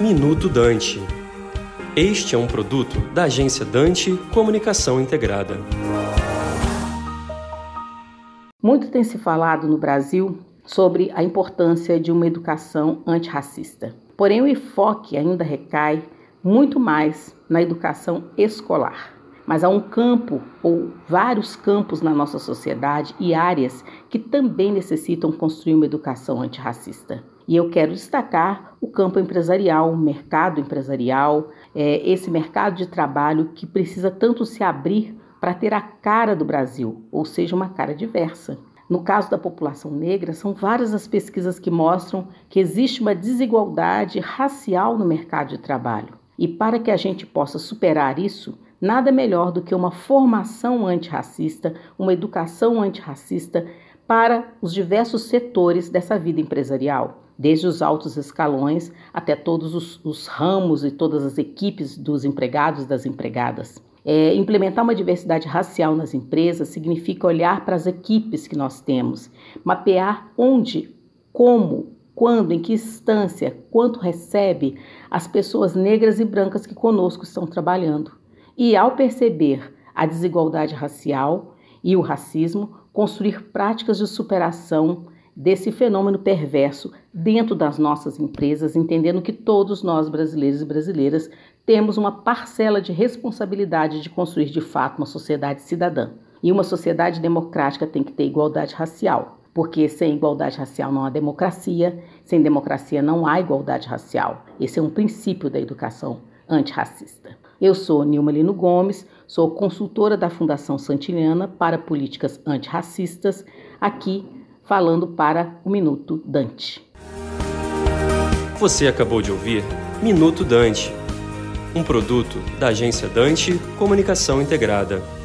Minuto Dante. Este é um produto da agência Dante Comunicação Integrada. Muito tem se falado no Brasil sobre a importância de uma educação antirracista. Porém, o enfoque ainda recai muito mais na educação escolar. Mas há um campo ou vários campos na nossa sociedade e áreas que também necessitam construir uma educação antirracista. E eu quero destacar o campo empresarial, o mercado empresarial, é, esse mercado de trabalho que precisa tanto se abrir para ter a cara do Brasil, ou seja, uma cara diversa. No caso da população negra, são várias as pesquisas que mostram que existe uma desigualdade racial no mercado de trabalho. E para que a gente possa superar isso, nada melhor do que uma formação antirracista, uma educação antirracista para os diversos setores dessa vida empresarial desde os altos escalões até todos os, os ramos e todas as equipes dos empregados e das empregadas. É, implementar uma diversidade racial nas empresas significa olhar para as equipes que nós temos, mapear onde, como, quando, em que instância, quanto recebe as pessoas negras e brancas que conosco estão trabalhando. E ao perceber a desigualdade racial e o racismo, construir práticas de superação desse fenômeno perverso dentro das nossas empresas, entendendo que todos nós, brasileiros e brasileiras, temos uma parcela de responsabilidade de construir de fato uma sociedade cidadã. E uma sociedade democrática tem que ter igualdade racial, porque sem igualdade racial não há democracia, sem democracia não há igualdade racial. Esse é um princípio da educação antirracista. Eu sou Nilma Lino Gomes, sou consultora da Fundação Santiliana para Políticas Antirracistas, aqui falando para o Minuto Dante. Você acabou de ouvir Minuto Dante, um produto da agência Dante Comunicação Integrada.